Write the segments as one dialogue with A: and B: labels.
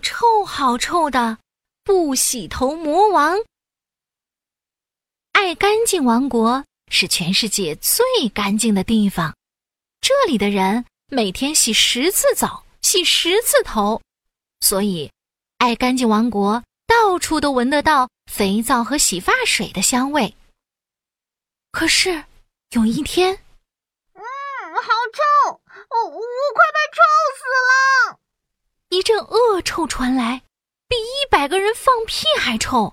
A: 臭好臭的不洗头魔王。爱干净王国是全世界最干净的地方，这里的人每天洗十次澡，洗十次头，所以爱干净王国到处都闻得到肥皂和洗发水的香味。可是有一天，
B: 嗯，好臭，我我快被臭！
A: 一阵恶臭传来，比一百个人放屁还臭。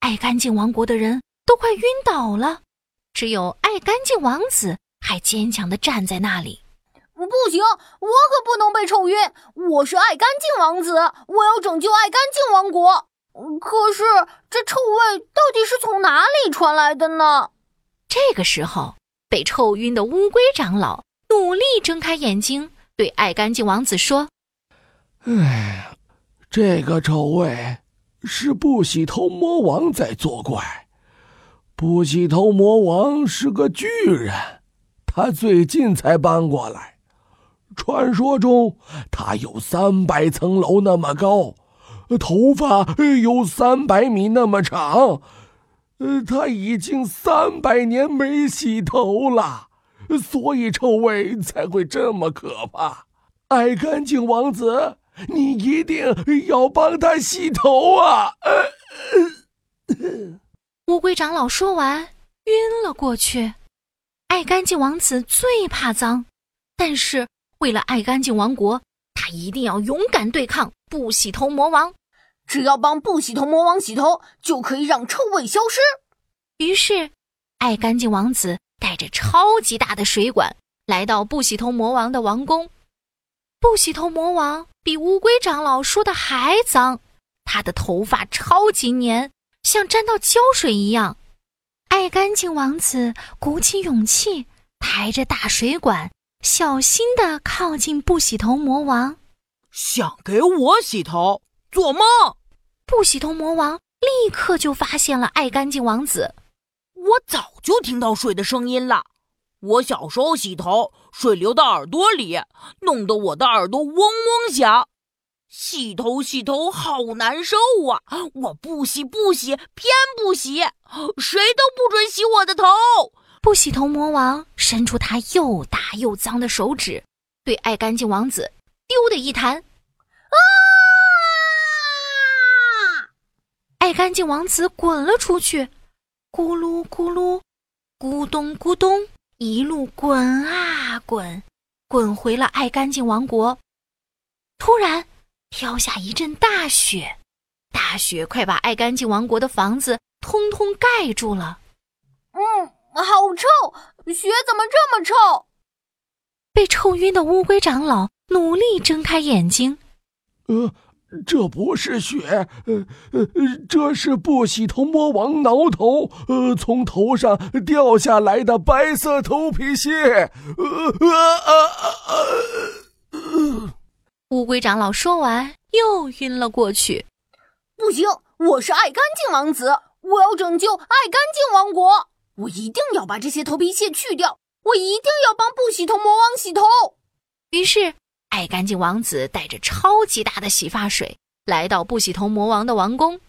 A: 爱干净王国的人都快晕倒了，只有爱干净王子还坚强的站在那里。
B: 不行，我可不能被臭晕！我是爱干净王子，我要拯救爱干净王国。可是这臭味到底是从哪里传来的呢？
A: 这个时候，被臭晕的乌龟长老努力睁开眼睛，对爱干净王子说。
C: 哎，这个臭味是不洗头魔王在作怪。不洗头魔王是个巨人，他最近才搬过来。传说中，他有三百层楼那么高，头发有三百米那么长。呃，他已经三百年没洗头了，所以臭味才会这么可怕。爱干净王子。你一定要帮他洗头啊！
A: 乌龟长老说完，晕了过去。爱干净王子最怕脏，但是为了爱干净王国，他一定要勇敢对抗不洗头魔王。
B: 只要帮不洗头魔王洗头，就可以让臭味消失。
A: 于是，爱干净王子带着超级大的水管来到不洗头魔王的王宫。不洗头魔王比乌龟长老说的还脏，他的头发超级黏，像沾到胶水一样。爱干净王子鼓起勇气，抬着大水管，小心地靠近不洗头魔王，
D: 想给我洗头？做梦！
A: 不洗头魔王立刻就发现了爱干净王子，
D: 我早就听到水的声音了。我小时候洗头，水流到耳朵里，弄得我的耳朵嗡嗡响。洗头洗头好难受啊！我不洗不洗，偏不洗，谁都不准洗我的头。
A: 不洗头魔王伸出他又大又脏的手指，对爱干净王子丢的一弹，啊！爱干净王子滚了出去，咕噜咕噜，咕咚咕咚。一路滚啊滚，滚回了爱干净王国。突然，飘下一阵大雪，大雪快把爱干净王国的房子通通盖住了。
B: 嗯，好臭！雪怎么这么臭？
A: 被臭晕的乌龟长老努力睁开眼睛。
C: 呃。这不是雪，呃呃，这是不洗头魔王挠头，呃，从头上掉下来的白色头皮屑。呃呃
A: 呃，乌龟长老说完又晕了过去。
B: 不行，我是爱干净王子，我要拯救爱干净王国，我一定要把这些头皮屑去掉，我一定要帮不洗头魔王洗头。
A: 于是。爱干净王子带着超级大的洗发水来到不洗头魔王的王宫。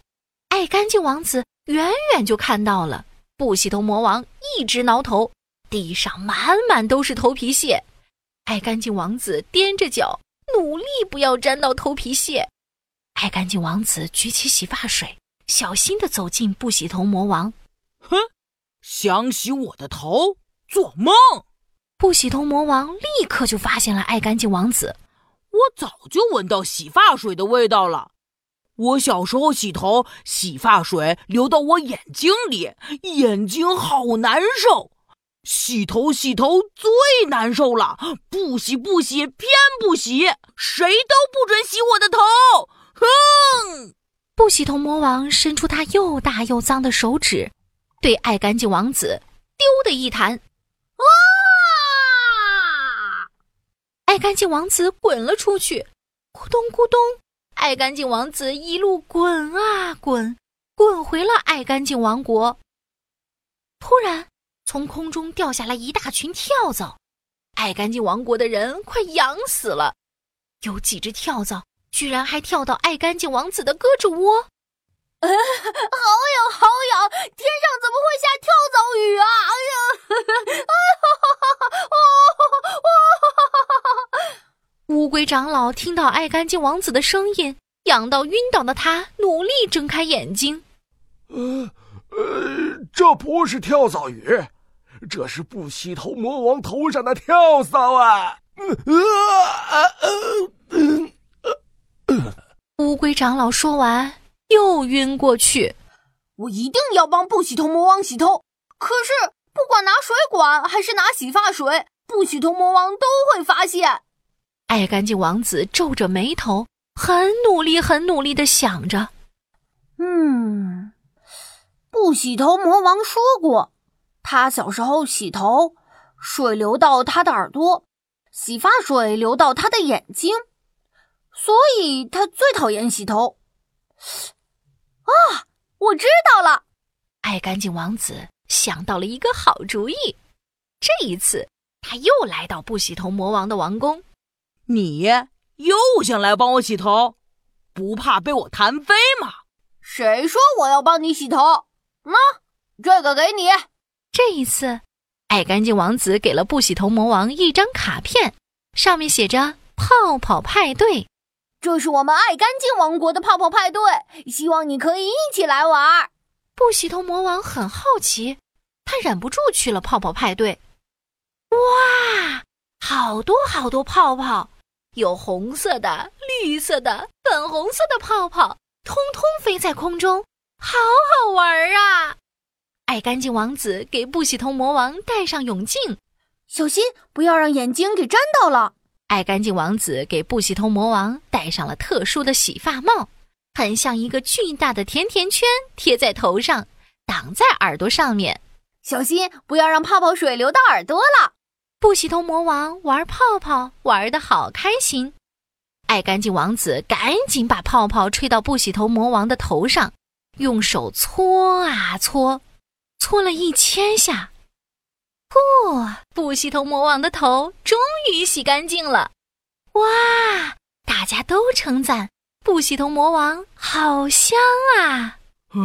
A: 爱干净王子远远就看到了不洗头魔王一直挠头，地上满满都是头皮屑。爱干净王子踮着脚，努力不要沾到头皮屑。爱干净王子举起洗发水，小心地走进不洗头魔王。
D: 哼，想洗我的头？做梦！
A: 不洗头魔王立刻就发现了爱干净王子。
D: 我早就闻到洗发水的味道了。我小时候洗头，洗发水流到我眼睛里，眼睛好难受。洗头洗头最难受了，不洗不洗，偏不洗，谁都不准洗我的头。哼！
A: 不洗头魔王伸出他又大又脏的手指，对爱干净王子丢的一弹。爱干净王子滚了出去，咕咚咕咚，爱干净王子一路滚啊滚，滚回了爱干净王国。突然，从空中掉下来一大群跳蚤，爱干净王国的人快痒死了。有几只跳蚤居然还跳到爱干净王子的胳肢窝。
B: 啊好痒好痒！天上怎么会下跳蚤雨啊？哎呀！
A: 啊 龟长老听到爱干净王子的声音，痒到晕倒的他努力睁开眼睛。
C: 呃呃，这不是跳蚤鱼，这是不洗头魔王头上的跳蚤啊！
A: 乌龟长老说完。又晕过去，
B: 我一定要帮不洗头魔王洗头。可是，不管拿水管还是拿洗发水，不洗头魔王都会发现。
A: 爱干净王子皱着眉头，很努力、很努力的想着：“
B: 嗯，不洗头魔王说过，他小时候洗头，水流到他的耳朵，洗发水流到他的眼睛，所以他最讨厌洗头。”啊，我知道了！
A: 爱干净王子想到了一个好主意。这一次，他又来到不洗头魔王的王宫。
D: 你又想来帮我洗头，不怕被我弹飞吗？
B: 谁说我要帮你洗头？那这个给你。
A: 这一次，爱干净王子给了不洗头魔王一张卡片，上面写着“泡泡派对”。
B: 这是我们爱干净王国的泡泡派对，希望你可以一起来玩。
A: 不洗头魔王很好奇，他忍不住去了泡泡派对。哇，好多好多泡泡，有红色的、绿色的、粉红色的泡泡，通通飞在空中，好好玩啊！爱干净王子给不洗头魔王戴上泳镜，
B: 小心不要让眼睛给沾到了。
A: 爱干净王子给不洗头魔王戴上了特殊的洗发帽，很像一个巨大的甜甜圈贴在头上，挡在耳朵上面。
B: 小心不要让泡泡水流到耳朵了。
A: 不洗头魔王玩泡泡玩的好开心，爱干净王子赶紧把泡泡吹到不洗头魔王的头上，用手搓啊搓，搓了一千下。嚯！不洗头魔王的头终于洗干净了，哇！大家都称赞不洗头魔王好香啊！
D: 啊！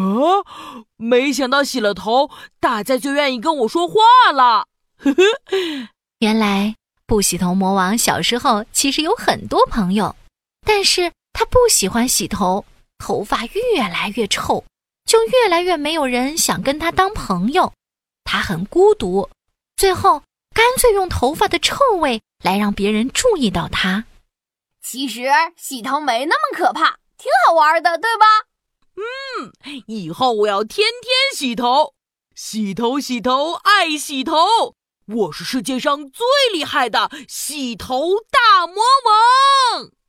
D: 没想到洗了头，大家就愿意跟我说话了。呵呵，
A: 原来不洗头魔王小时候其实有很多朋友，但是他不喜欢洗头，头发越来越臭，就越来越没有人想跟他当朋友，他很孤独。最后，干脆用头发的臭味来让别人注意到他。
B: 其实洗头没那么可怕，挺好玩的，对吧？
D: 嗯，以后我要天天洗头，洗头洗头爱洗头。我是世界上最厉害的洗头大魔王。